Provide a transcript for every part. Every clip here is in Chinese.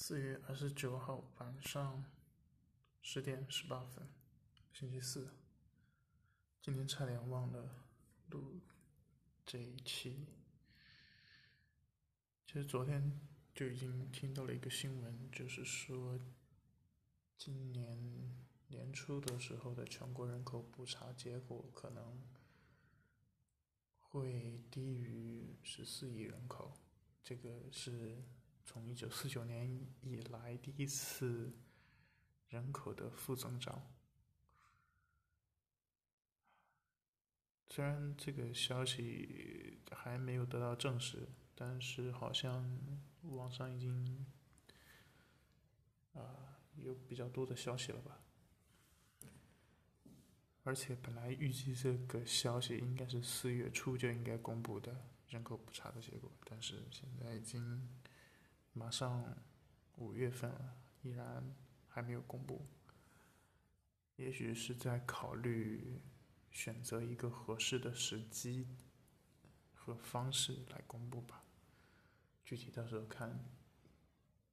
四月二十九号晚上十点十八分，星期四。今天差点忘了录这一期。其实昨天就已经听到了一个新闻，就是说今年年初的时候的全国人口普查结果可能会低于十四亿人口，这个是。从一九四九年以来第一次人口的负增长，虽然这个消息还没有得到证实，但是好像网上已经啊有比较多的消息了吧。而且本来预计这个消息应该是四月初就应该公布的人口普查的结果，但是现在已经。马上五月份了，依然还没有公布。也许是在考虑选择一个合适的时机和方式来公布吧。具体到时候看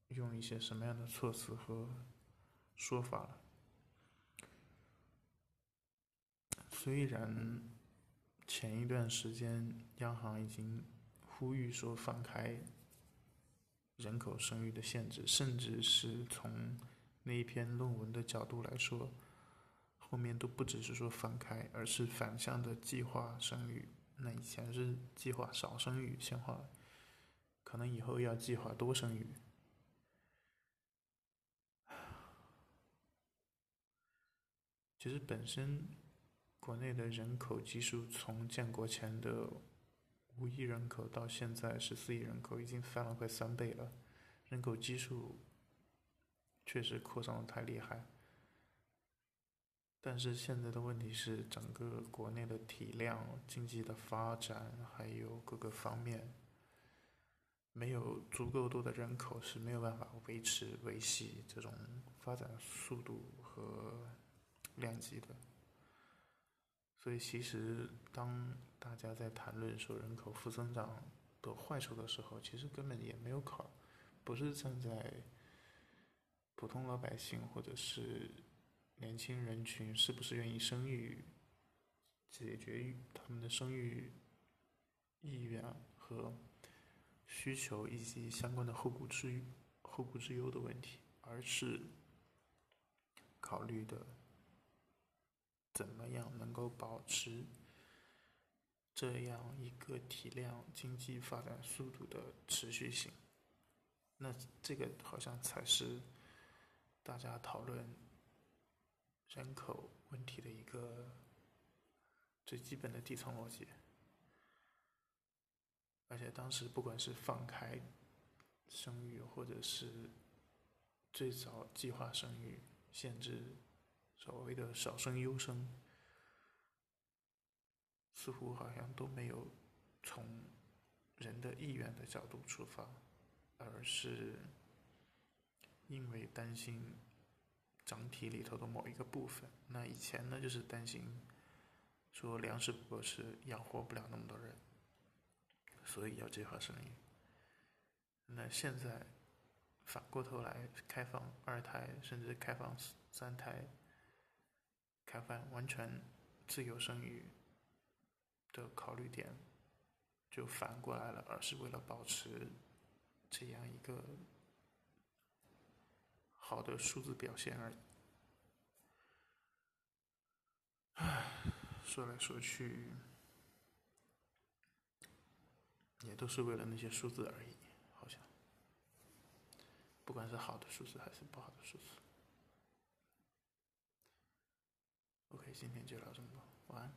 用一些什么样的措辞和说法了。虽然前一段时间央行已经呼吁说放开。人口生育的限制，甚至是从那一篇论文的角度来说，后面都不只是说放开，而是反向的计划生育。那以前是计划少生育，现在可能以后要计划多生育。其实本身国内的人口基数从建国前的。五亿人口到现在十四亿人口，已经翻了快三倍了，人口基数确实扩张的太厉害。但是现在的问题是，整个国内的体量、经济的发展，还有各个方面，没有足够多的人口是没有办法维持维系这种发展速度和量级的。所以，其实当大家在谈论说人口负增长的坏处的时候，其实根本也没有考，不是站在普通老百姓或者是年轻人群是不是愿意生育，解决他们的生育意愿和需求以及相关的后顾之后顾之忧的问题，而是考虑的。怎么样能够保持这样一个体量、经济发展速度的持续性？那这个好像才是大家讨论人口问题的一个最基本的底层逻辑。而且当时不管是放开生育，或者是最早计划生育、限制。所谓的少生优生，似乎好像都没有从人的意愿的角度出发，而是因为担心整体里头的某一个部分。那以前呢，就是担心说粮食不够吃，养活不了那么多人，所以要计划生育。那现在反过头来开放二胎，甚至开放三胎。完全自由生育的考虑点就反过来了，而是为了保持这样一个好的数字表现而已。唉，说来说去也都是为了那些数字而已，好像不管是好的数字还是不好的数字。OK，今天就聊这么多，晚安。